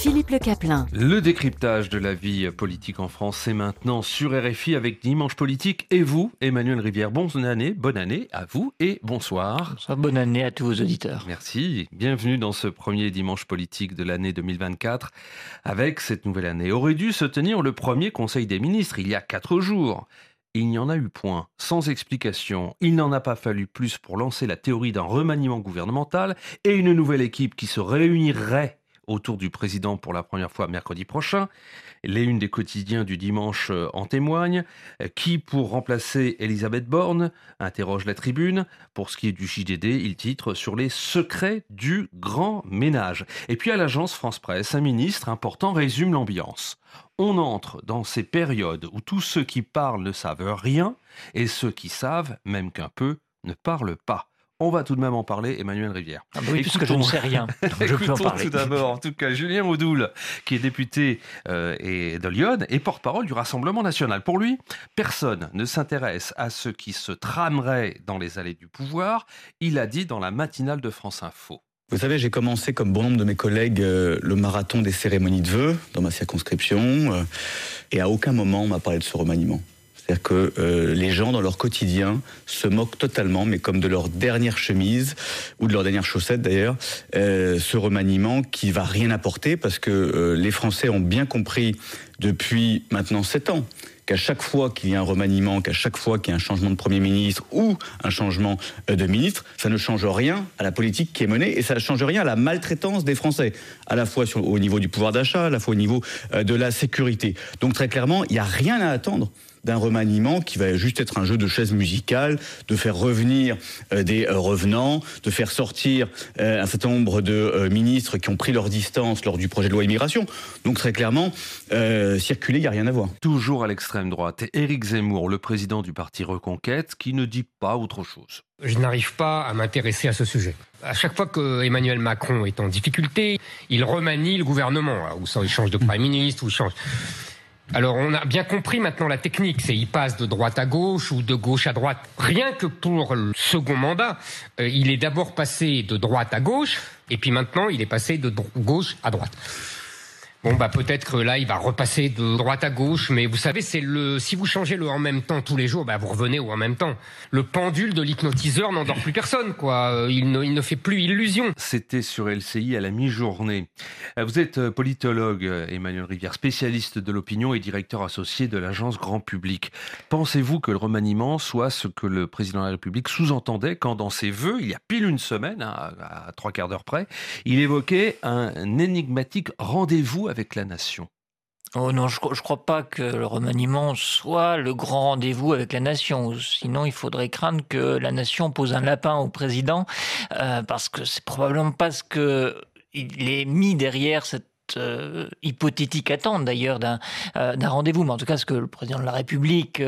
Philippe Le Caplin. Le décryptage de la vie politique en France, c'est maintenant sur RFI avec Dimanche Politique et vous, Emmanuel Rivière. Bonne année, bonne année à vous et bonsoir. bonsoir bonne année à tous vos auditeurs. Merci. Bienvenue dans ce premier Dimanche Politique de l'année 2024. Avec cette nouvelle année, aurait dû se tenir le premier Conseil des ministres il y a quatre jours. Il n'y en a eu point, sans explication. Il n'en a pas fallu plus pour lancer la théorie d'un remaniement gouvernemental et une nouvelle équipe qui se réunirait autour du président pour la première fois mercredi prochain. Les unes des quotidiens du dimanche euh, en témoignent. Qui pour remplacer Elisabeth Borne? interroge la tribune. Pour ce qui est du JDD, il titre sur les secrets du grand ménage. Et puis à l'agence France Presse, un ministre important résume l'ambiance. On entre dans ces périodes où tous ceux qui parlent ne savent rien et ceux qui savent, même qu'un peu, ne parlent pas. On va tout de même en parler, Emmanuel Rivière. Ah bah oui, puisque je ne sais rien. je peux en parler. tout d'abord, en tout cas, Julien Audoul, qui est député euh, et de Lyon et porte-parole du Rassemblement national. Pour lui, personne ne s'intéresse à ce qui se tramerait dans les allées du pouvoir. Il a dit dans la matinale de France Info. Vous savez, j'ai commencé, comme bon nombre de mes collègues, euh, le marathon des cérémonies de vœux dans ma circonscription. Euh, et à aucun moment on m'a parlé de ce remaniement. C'est-à-dire que euh, les gens, dans leur quotidien, se moquent totalement, mais comme de leur dernière chemise, ou de leur dernière chaussette d'ailleurs, euh, ce remaniement qui va rien apporter, parce que euh, les Français ont bien compris depuis maintenant sept ans qu'à chaque fois qu'il y a un remaniement, qu'à chaque fois qu'il y a un changement de Premier ministre ou un changement de ministre, ça ne change rien à la politique qui est menée et ça ne change rien à la maltraitance des Français, à la fois au niveau du pouvoir d'achat, à la fois au niveau de la sécurité. Donc très clairement, il n'y a rien à attendre d'un remaniement qui va juste être un jeu de chaises musicales, de faire revenir euh, des euh, revenants, de faire sortir euh, un certain nombre de ministres qui ont pris leur distance lors du projet de loi immigration. Donc très clairement, circuler, il n'y a rien à voir. Toujours à l'extrême droite, Éric Zemmour, le président du parti Reconquête, qui ne dit pas autre chose. Je n'arrive pas à m'intéresser à ce sujet. À chaque fois que Emmanuel Macron est en difficulté, il remanie le gouvernement, ou ça, il change de Premier ministre, ou il change. Alors on a bien compris maintenant la technique, c'est il passe de droite à gauche ou de gauche à droite. Rien que pour le second mandat, euh, il est d'abord passé de droite à gauche et puis maintenant il est passé de gauche à droite. Bon bah peut-être que là il va repasser de droite à gauche, mais vous savez c'est le si vous changez le en même temps tous les jours, bah vous revenez au en même temps. Le pendule de l'hypnotiseur n'endort plus personne quoi. Euh, il ne, il ne fait plus illusion. C'était sur LCI à la mi-journée. Euh, vous êtes euh, politologue Emmanuel Rivière, spécialiste de l'opinion et directeur associé de l'agence Grand Public. Pensez-vous que le remaniement soit ce que le président de la République sous-entendait quand dans ses vœux, il y a pile une semaine, hein, à trois quarts d'heure près, il évoquait un énigmatique rendez-vous avec la nation? Oh non, je ne crois pas que le remaniement soit le grand rendez-vous avec la nation. Sinon, il faudrait craindre que la nation pose un lapin au président, euh, parce que c'est probablement parce que il est mis derrière cette euh, hypothétique attente d'ailleurs d'un euh, rendez-vous, mais en tout cas ce que le président de la République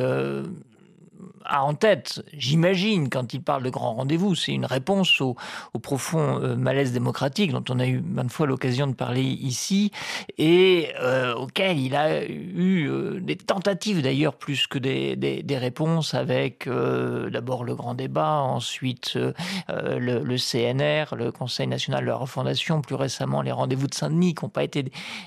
en tête, j'imagine, quand il parle de grand rendez-vous, c'est une réponse au, profond euh, malaise démocratique dont on a eu maintes fois l'occasion de parler ici et euh, auquel il a eu euh, des tentatives d'ailleurs plus que des, des, réponses avec d'abord le grand débat, ensuite le, CNR, le Conseil national de la refondation, plus récemment les rendez-vous de Saint-Denis qui n'ont pas été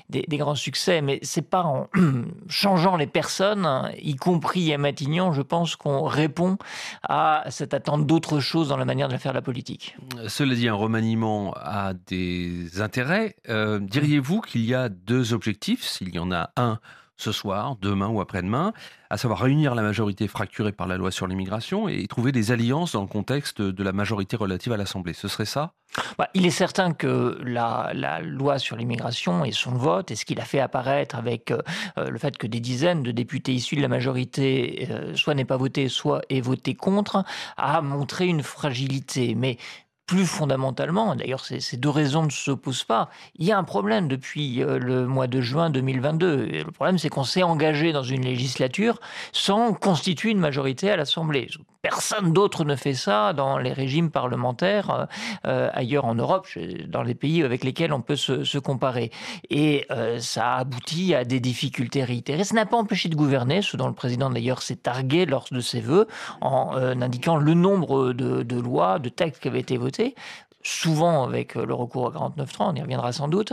des, des, grands succès, mais c'est pas en changeant les personnes, y compris à Matignon, je pense qu'on répond à cette attente d'autre chose dans la manière de faire la politique. Cela dit, un remaniement a des intérêts. Euh, diriez-vous qu'il y a deux objectifs, s'il y en a un ce soir, demain ou après-demain, à savoir réunir la majorité fracturée par la loi sur l'immigration et trouver des alliances dans le contexte de la majorité relative à l'Assemblée. Ce serait ça? Bah, Il est certain que la, loi sur l'immigration et son vote, et ce qu'il a fait apparaître avec euh, le fait que des dizaines de députés issus de la majorité euh, soit n'aient pas voté, soit aient voté contre, a montré une fragilité. Mais plus fondamentalement, d'ailleurs ces deux raisons ne s'opposent pas, il y a un problème depuis euh, le mois de juin 2022. le problème c'est qu'on s'est engagé dans une législature sans constituer une majorité à l'Assemblée. Personne d'autre ne fait ça dans les régimes parlementaires euh, euh, ailleurs en Europe, dans les pays avec lesquels on peut se, comparer. Et ça a abouti à des difficultés réitérées. Ça n'a pas empêché de gouverner, ce dont le président d'ailleurs s'est targué lors de ses vœux, en indiquant le nombre de lois, de textes qui avaient été votés uncertainty souvent avec euh, le recours à 49.3, on y reviendra sans doute.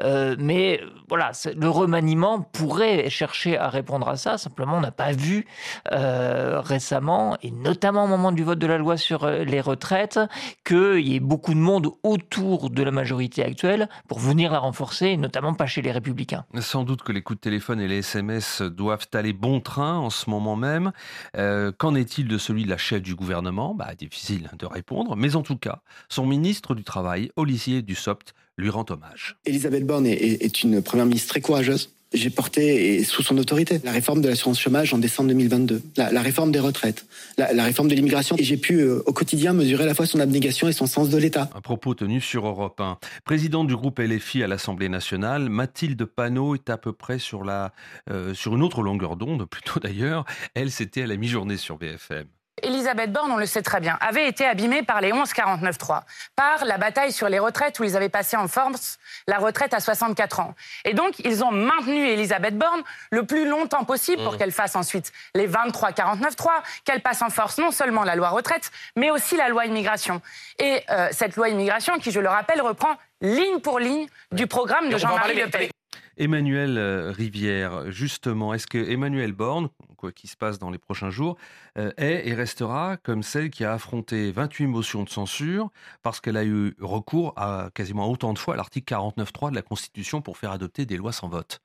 Euh, mais voilà, le remaniement pourrait chercher à répondre à ça. Simplement, on n'a pas vu euh, récemment, et notamment au moment du vote de la loi sur les retraites, qu'il y ait beaucoup de monde autour de la majorité actuelle pour venir la renforcer, et notamment pas chez les républicains. Sans doute que les coups de téléphone et les SMS doivent aller bon train en ce moment même. Qu'en est-il de celui de la chef du gouvernement? Bah, Difficile de répondre, mais en tout cas, son ministre du Travail, Olivier Dussopt, lui rend hommage. Elisabeth Borne est, une première ministre très courageuse. J'ai porté, sous son autorité, la réforme de l'assurance chômage en décembre 2022, la, réforme des retraites, la, réforme de l'immigration. Et j'ai pu, euh, au quotidien, mesurer à la fois son abnégation et son sens de l'État. Un propos tenu sur Europe 1. Présidente du groupe LFI à l'Assemblée nationale, Mathilde Panot est à peu près sur, la, euh, sur une autre longueur d'onde, plutôt d'ailleurs. Elle, c'était à la mi-journée sur BFM. Elisabeth Borne, on le sait très bien, avait été abîmée par les 11-49-3, par la bataille sur les retraites où ils avaient passé en force la retraite à 64 ans. Et donc, ils ont maintenu Elisabeth Borne le plus longtemps possible pour mmh. qu'elle fasse ensuite les 23-49-3, qu'elle passe en force non seulement la loi retraite, mais aussi la loi immigration. Et euh, cette loi immigration, qui, je le rappelle, reprend ligne pour ligne du programme de Jean-Marie Le Pen. Emmanuel euh, Rivière, justement, est-ce que Emmanuel Borne, quoi qu'il se passe dans les prochains jours, euh, est et restera comme celle qui a affronté 28 motions de censure parce qu'elle a eu recours à quasiment autant de fois à l'article 49.3 de la Constitution pour faire adopter des lois sans vote?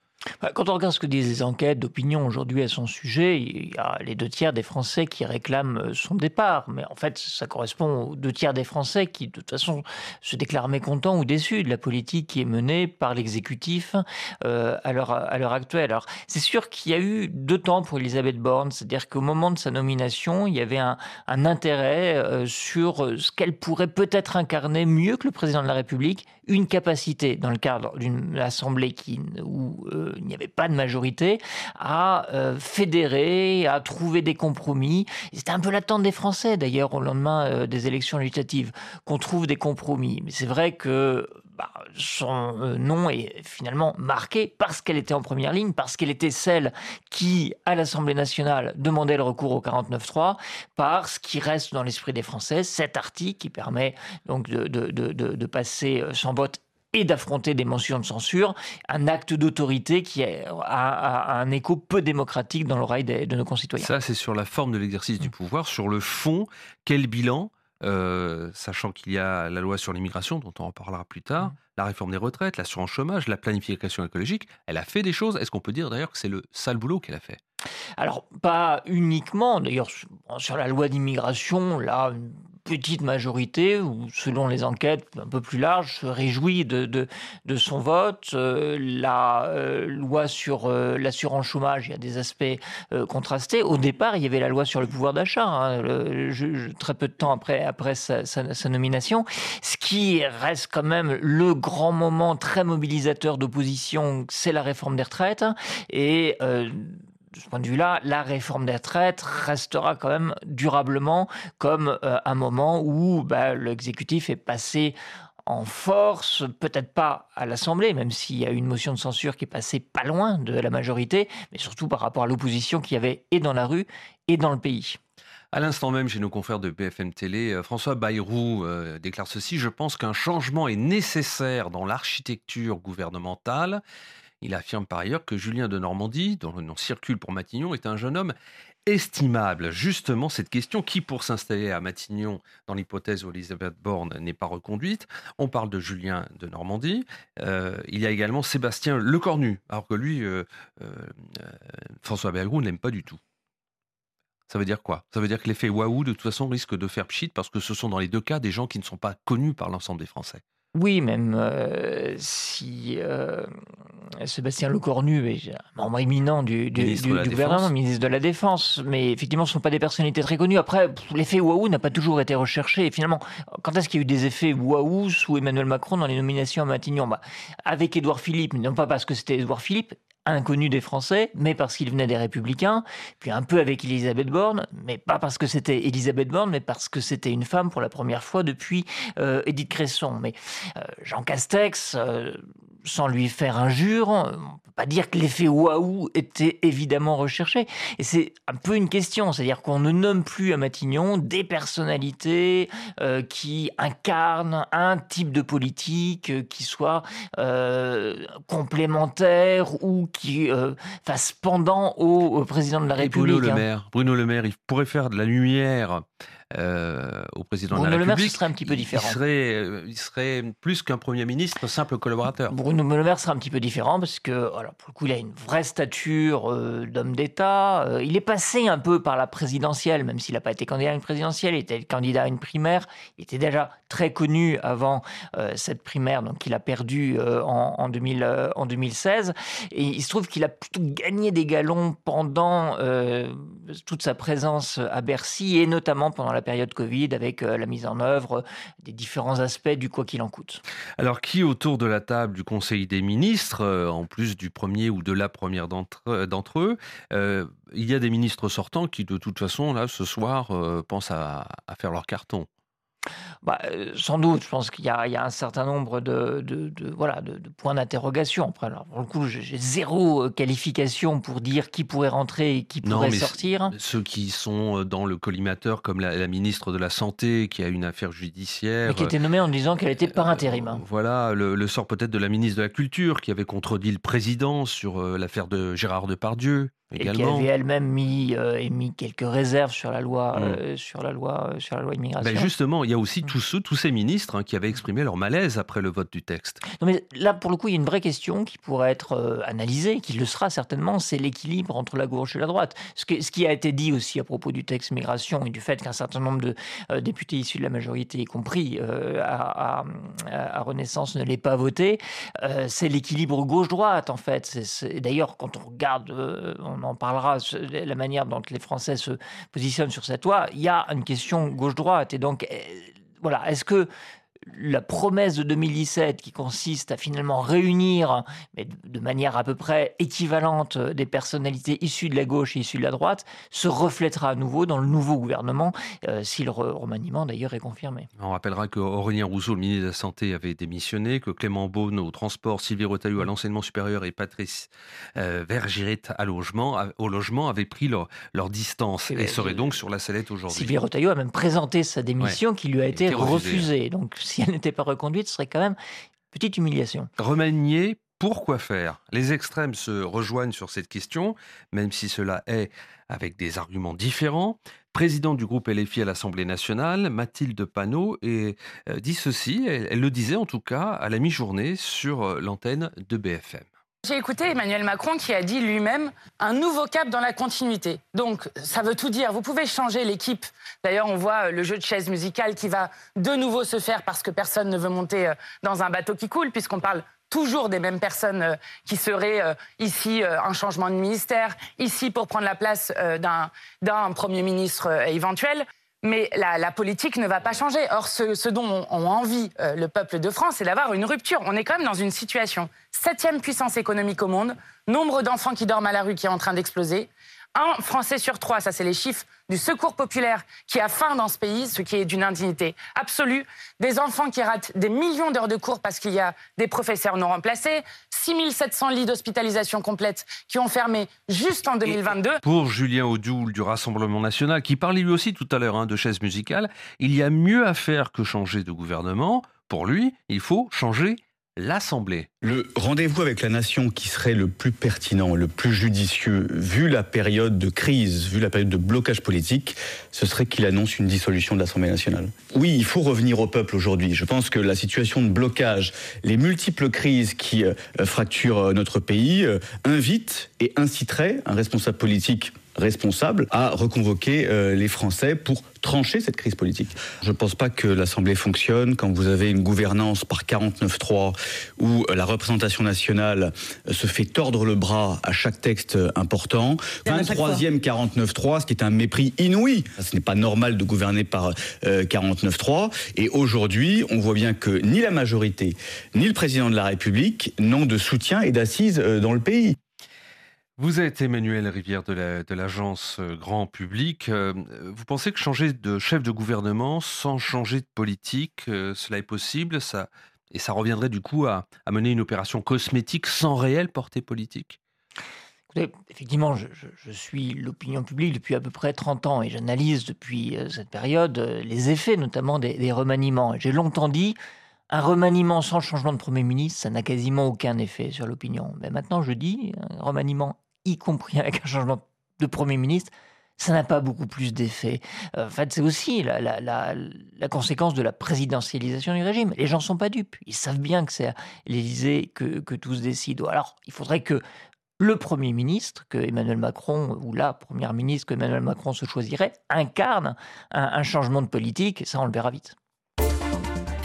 Quand on regarde ce que disent les enquêtes d'opinion aujourd'hui à son sujet, il y a les deux tiers des Français qui réclament euh, son départ. Mais en fait, ça correspond aux deux tiers des Français qui, de toute façon, se déclarent mécontents ou déçus de la politique qui est menée par l'exécutif euh, à l'heure actuelle. Alors, c'est sûr qu'il y a eu deux temps pour Elisabeth Borne. C'est-à-dire qu'au moment de sa nomination, il y avait un, intérêt euh, sur ce qu'elle pourrait peut-être incarner mieux que le président de la République, une capacité dans le cadre d'une assemblée qui, où pas de majorité, à euh, fédérer, à trouver des compromis. C'était un peu l'attente des Français, d'ailleurs, au lendemain euh, des élections législatives, qu'on trouve des compromis. Mais c'est vrai que bah, son euh, nom est finalement marqué parce qu'elle était en première ligne, parce qu'elle était celle qui, à l'Assemblée nationale, demandait le recours au 49.3, parce qu'il reste dans l'esprit des Français cet article qui permet donc de, de passer sans vote et d'affronter des mentions de censure, un acte d'autorité qui a, un écho peu démocratique dans l'oreille de, nos concitoyens. Ça, c'est sur la forme de l'exercice du pouvoir. Sur le fond, quel bilan euh, sachant qu'il y a la loi sur l'immigration, dont on en parlera plus tard, mm. la réforme des retraites, l'assurance chômage, la planification écologique, elle a fait des choses. Est-ce qu'on peut dire d'ailleurs que c'est le sale boulot qu'elle a fait? Alors, pas uniquement. D'ailleurs, sur la loi d'immigration, là, petite majorité, ou selon les enquêtes un peu plus larges, se réjouit de, de, son vote. Euh, la euh, loi sur euh, l'assurance chômage, il y a des aspects contrastés. Au départ, il y avait la loi sur le pouvoir d'achat, hein, très peu de temps après, après sa, sa, nomination, ce qui reste quand même le grand moment très mobilisateur d'opposition, c'est la réforme des retraites. Et de ce point de vue-là, la réforme des retraites restera quand même durablement comme euh, un moment où bah, l'exécutif est passé en force, peut-être pas à l'Assemblée, même s'il y a une motion de censure qui est passée pas loin de la majorité, mais surtout par rapport à l'opposition qu'il y avait et dans la rue et dans le pays. À l'instant même, chez nos confrères de BFM Télé, euh, François Bayrou euh, déclare ceci Je pense qu'un changement est nécessaire dans l'architecture gouvernementale. Il affirme par ailleurs que Julien de Normandie, dont le nom circule pour Matignon, est un jeune homme estimable. Justement, cette question, qui pour s'installer à Matignon, dans l'hypothèse où Elisabeth Borne n'est pas reconduite, on parle de Julien de Normandie. Euh, il y a également Sébastien Lecornu, alors que lui, euh, euh, François Bayrou ne l'aime pas du tout. Ça veut dire quoi? Ça veut dire que l'effet waouh, de toute façon, risque de faire pchit parce que ce sont dans les deux cas des gens qui ne sont pas connus par l'ensemble des Français. Oui, même euh, si euh, Sébastien Lecornu est un membre éminent du, du, Ministre du- du gouvernement, ministre de la Défense, mais effectivement, ce ne sont pas des personnalités très connues. Après, l'effet waouh n'a pas toujours été recherché. Et finalement, quand est-ce qu'il y a eu des effets waouh sous Emmanuel Macron dans les nominations à Matignon? Bah, Avec Édouard Philippe, non pas parce que c'était Édouard Philippe, inconnu des Français, mais parce qu'il venait des Républicains, puis un peu avec Elisabeth Borne, mais pas parce que c'était Elisabeth Borne, mais parce que c'était une femme pour la première fois depuis euh, Édith Cresson. Mais euh, Jean Castex, euh, sans lui faire injure, on peut pas dire que l'effet waouh était évidemment recherché. Et c'est un peu une question, c'est-à-dire qu'on ne nomme plus à Matignon des personnalités euh, qui incarnent un type de politique euh, qui soit euh, complémentaire ou qui fasse pendant au, au président de la Et République. Bruno Le hein. Maire, Bruno Le Maire, il pourrait faire de la lumière euh, au président de Bruno la Le Maire, République. ce serait un petit peu différent. Il serait, euh, il serait plus qu'un Premier ministre, simple collaborateur. Bruno Le Maire sera un petit peu différent parce que, voilà, pour le coup, il a une vraie stature euh, d'homme d'État. Euh, il est passé un peu par la présidentielle, même s'il n'a pas été candidat à une présidentielle. Il était candidat à une primaire. Il était déjà très connu avant cette primaire, donc il a perdu en, en 2000, euh, en 2016. Et il se trouve qu'il a plutôt gagné des galons pendant toute sa présence à Bercy et notamment pendant la période Covid avec euh, la mise en œuvre des différents aspects du quoi qu'il en coûte. Alors, qui autour de la table du Conseil des ministres, euh, en plus du premier ou de la première d'entre euh, eux, euh, il y a des ministres sortants qui, de toute façon, là, ce soir, euh, pensent à faire leur carton. Bah, euh, sans doute, je pense qu'il y, a il y a un certain nombre de, de- de- voilà, de, de points d'interrogation. Après, alors, pour le coup, j'ai zéro euh, qualification pour dire qui pourrait rentrer et qui Non, pourrait mais sortir. Ceux qui sont euh, dans le collimateur, comme la, la ministre de la Santé, qui a une affaire judiciaire. Mais qui était nommée en disant qu'elle était par intérim. Voilà, le, le sort peut-être de la ministre de la Culture, qui avait contredit le président sur l'affaire de Gérard Depardieu, Et qui également. avait elle-même mis, euh, émis quelques réserves sur la loi, Mm. euh, sur la loi, euh, sur la loi immigration. Ben justement, il y a aussi Mm. tous ceux, tous ces ministres hein, qui avaient exprimé leur malaise après le vote du texte. Non, mais là, pour le coup, il y a une vraie question qui pourrait être euh, analysée, qui le sera certainement, c'est l'équilibre entre la gauche et la droite. Ce, que- ce qui a été dit aussi à propos du texte migration et du fait qu'un certain nombre de députés issus de la majorité, y compris à, à- à Renaissance, ne l'aient pas voté, c'est l'équilibre gauche-droite, en fait. C'est- c'est- D'ailleurs, quand on regarde, on en parlera, la manière dont les Français se positionnent sur cette loi, il y a une question gauche-droite. Et donc, euh, voilà, est-ce que la promesse de 2017 qui consiste à finalement réunir, mais de- manière à peu près équivalente, euh, des personnalités issues de la gauche et issues de la droite, se reflètera à nouveau dans le nouveau gouvernement, euh, si le re- remaniement d'ailleurs est confirmé. On rappellera que Aurélien Rousseau, le ministre de la Santé, avait démissionné, que Clément Beaune au transport, Sylvie Retailleau à l'enseignement supérieur et Patrice euh, Vergiret à logement, à- au logement avaient pris leur, leur distance Et et ben, seraient donc sur la sellette aujourd'hui. Sylvie Retailleau a même présenté sa démission qui lui a été été refusée. refusée. Donc si elle n'était pas reconduite, ce serait quand même une petite humiliation. Remanier, pourquoi faire? Les extrêmes se rejoignent sur cette question, même si cela est avec des arguments différents. Présidente du groupe LFI à l'Assemblée nationale, Mathilde Panot, euh, dit ceci, elle, elle le disait en tout cas à la mi-journée sur euh, l'antenne de BFM. J'ai écouté Emmanuel Macron qui a dit lui-même un nouveau cap dans la continuité. Donc, ça veut tout dire. Vous pouvez changer l'équipe. D'ailleurs, on voit euh, le jeu de chaise musicale qui va de nouveau se faire parce que personne ne veut monter euh, dans un bateau qui coule, puisqu'on parle toujours des mêmes personnes euh, qui seraient ici un changement de ministère, ici pour prendre la place d'un Premier ministre éventuel. Mais la, politique ne va pas changer. Or, ce, dont ont, ont envie euh, le peuple de France, c'est d'avoir une rupture. On est quand même dans une situation septième puissance économique au monde, nombre d'enfants qui dorment à la rue qui est en train d'exploser. Un Français sur trois, ça c'est les chiffres du Secours populaire qui a faim dans ce pays, ce qui est d'une indignité absolue. Des enfants qui ratent des millions d'heures de cours parce qu'il y a des professeurs non remplacés. 6700 lits d'hospitalisation complète qui ont fermé juste en 2022. Pour Julien Audoul du Rassemblement national, qui parlait lui aussi tout à l'heure hein, de chaise musicale, il y a mieux à faire que changer de gouvernement. Pour lui, il faut changer l'Assemblée. Le rendez-vous avec la nation qui serait le plus pertinent, le plus judicieux, vu la période de crise, vu la période de blocage politique, ce serait qu'il annonce une dissolution de l'Assemblée nationale. Oui, il faut revenir au peuple aujourd'hui. Je pense que la situation de blocage, les multiples crises qui euh, fracturent euh, notre pays, euh, invitent et inciteraient un responsable politique responsable à reconvoquer euh, les Français pour trancher cette crise politique. Je ne pense pas que l'Assemblée fonctionne quand vous avez une gouvernance par 49-3 où la représentation nationale se fait tordre le bras à chaque texte important. 23e 49-3, ce qui est un mépris inouï. Ce n'est pas normal de gouverner par 49-3. Et aujourd'hui, on voit bien que ni la majorité, ni le président de la République n'ont de soutien et d'assises dans le pays. Vous êtes Emmanuel Rivière de l'agence euh, Grand Public. Euh, vous pensez que changer de chef de gouvernement sans changer de politique, euh, cela est possible Et ça reviendrait du coup à, mener une opération cosmétique sans réelle portée politique? Effectivement, je, suis l'opinion publique depuis à peu près 30 ans et j'analyse depuis cette période les effets notamment des, des remaniements. J'ai longtemps dit, un remaniement sans changement de Premier ministre, ça n'a quasiment aucun effet sur l'opinion. Mais maintenant, je dis, un remaniement y compris avec un changement de Premier ministre, ça n'a pas beaucoup plus d'effet. Euh, en fait, c'est aussi la, conséquence de la présidentialisation du régime. Les gens ne sont pas dupes. Ils savent bien que c'est l'Élysée que, que tout se décide. Alors, il faudrait que le Premier ministre, que Emmanuel Macron, ou la Première ministre que Emmanuel Macron se choisirait, incarne un, un changement de politique. Et ça, on le verra vite.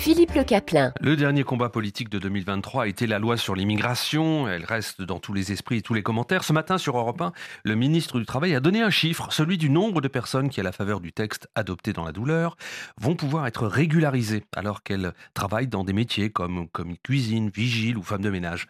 Philippe Le Caplin. Le dernier combat politique de 2023 a été la loi sur l'immigration. Elle reste dans tous les esprits et tous les commentaires. Ce matin, sur Europe 1, le ministre du Travail a donné un chiffre, celui du nombre de personnes qui, à la faveur du texte adopté dans la douleur, vont pouvoir être régularisées alors qu'elles travaillent dans des métiers comme, comme cuisine, vigile ou femme de ménage.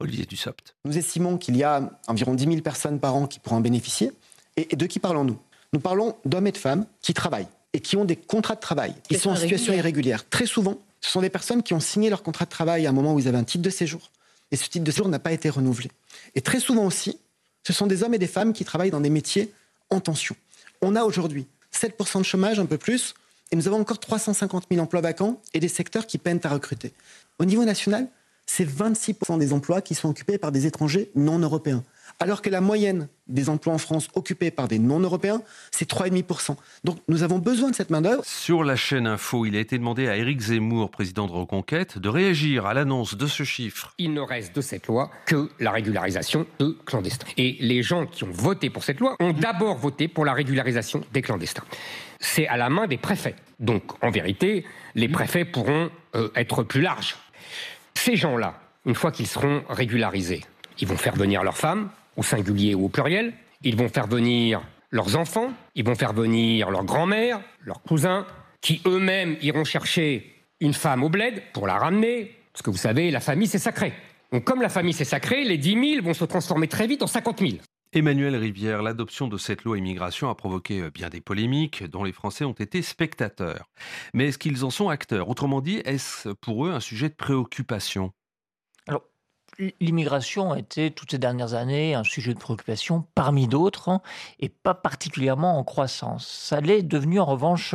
Olivier Dussopt. Nous estimons qu'il y a environ 10 000 personnes par an qui pourront en bénéficier. Et, de qui parlons-nous? Nous parlons d'hommes et de femmes qui travaillent et qui ont des contrats de travail. Ils sont en situation irrégulière. Très souvent, ce sont des personnes qui ont signé leur contrat de travail à un moment où ils avaient un titre de séjour. Et ce titre de séjour n'a pas été renouvelé. Et très souvent aussi, ce sont des hommes et des femmes qui travaillent dans des métiers en tension. On a aujourd'hui 7% de chômage, un peu plus, et nous avons encore 350 000 emplois vacants et des secteurs qui peinent à recruter. Au niveau national, c'est 26% des emplois qui sont occupés par des étrangers non européens alors que la moyenne des emplois en France occupés par des non-européens, c'est 3,5%. Donc nous avons besoin de cette main-d'œuvre. Sur la chaîne Info, il a été demandé à Éric Zemmour, président de Reconquête, de réagir à l'annonce de ce chiffre. Il ne reste de cette loi que la régularisation de clandestins. Et les gens qui ont voté pour cette loi ont d'abord voté pour la régularisation des clandestins. C'est à la main des préfets. Donc en vérité, les préfets pourront euh, être plus larges. Ces gens-là, une fois qu'ils seront régularisés, ils vont faire venir leurs femmes, au singulier ou au pluriel. Ils vont faire venir leurs enfants, ils vont faire venir leur grand-mère, leurs cousins, qui eux-mêmes iront chercher une femme au bled pour la ramener, parce que vous savez, la famille c'est sacré. Donc comme la famille c'est sacré, les 10 000 vont se transformer très vite en 50 000. Emmanuel Rivière, l'adoption de cette loi immigration a provoqué euh, bien des polémiques dont les Français ont été spectateurs. Mais est-ce qu'ils en sont acteurs? Autrement dit, est-ce pour eux un sujet de préoccupation? L'immigration a été toutes ces dernières années un sujet de préoccupation parmi d'autres hein, et pas particulièrement en croissance. Ça l'est devenu en revanche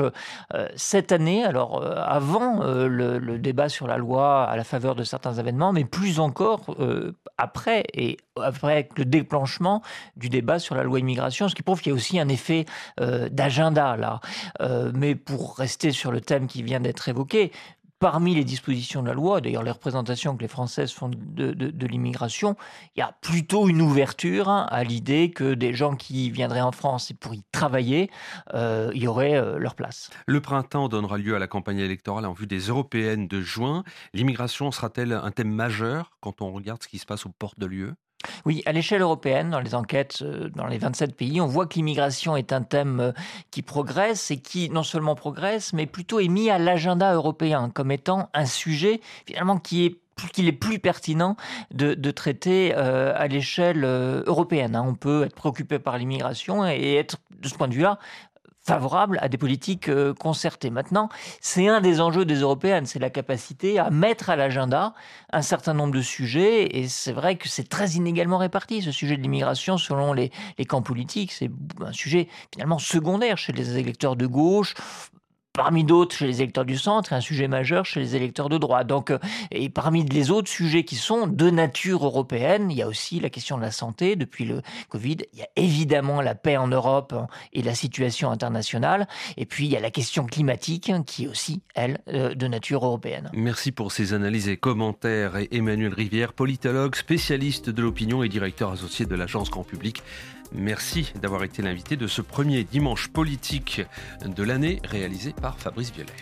euh, cette année, alors euh, avant euh, le, débat sur la loi à la faveur de certains événements, mais plus encore après et après le déclenchement du débat sur la loi immigration, ce qui prouve qu'il y a aussi un effet d'agenda là. mais pour rester sur le thème qui vient d'être évoqué, parmi les dispositions de la loi, d'ailleurs les représentations que les Françaises font de, l'immigration, il y a plutôt une ouverture hein, à l'idée que des gens qui viendraient en France pour y travailler, euh, y aurait euh, leur place. Le printemps donnera lieu à la campagne électorale en vue des européennes de juin. L'immigration sera-t-elle un thème majeur quand on regarde ce qui se passe aux portes de l'UE oui, à l'échelle européenne, dans les enquêtes euh, dans les 27 pays, on voit que l'immigration est un thème euh, qui progresse et qui non seulement progresse, mais plutôt est mis à l'agenda européen comme étant un sujet finalement qui est qu'il est plus pertinent de, traiter euh, à l'échelle européenne. Hein. On peut être préoccupé par l'immigration et être, de ce point de vue-là, favorable à des politiques euh, concertées. Maintenant, c'est un des enjeux des européennes, c'est la capacité à mettre à l'agenda un certain nombre de sujets, et c'est vrai que c'est très inégalement réparti, ce sujet de l'immigration, selon les, les camps politiques. C'est un sujet finalement secondaire chez les électeurs de gauche, parmi d'autres chez les électeurs du centre et un sujet majeur chez les électeurs de droite. Donc, euh, et parmi les autres sujets qui sont de nature européenne, il y a aussi la question de la santé depuis le Covid. Il y a évidemment la paix en Europe et la situation internationale. Et puis, il y a la question climatique qui est aussi, elle, euh, de nature européenne. Merci pour ces analyses et commentaires. Emmanuel Rivière, politologue, spécialiste de l'opinion et directeur associé de l'agence Grand Public. Merci d'avoir été l'invité de ce premier dimanche politique de l'année réalisé par Fabrice Violet.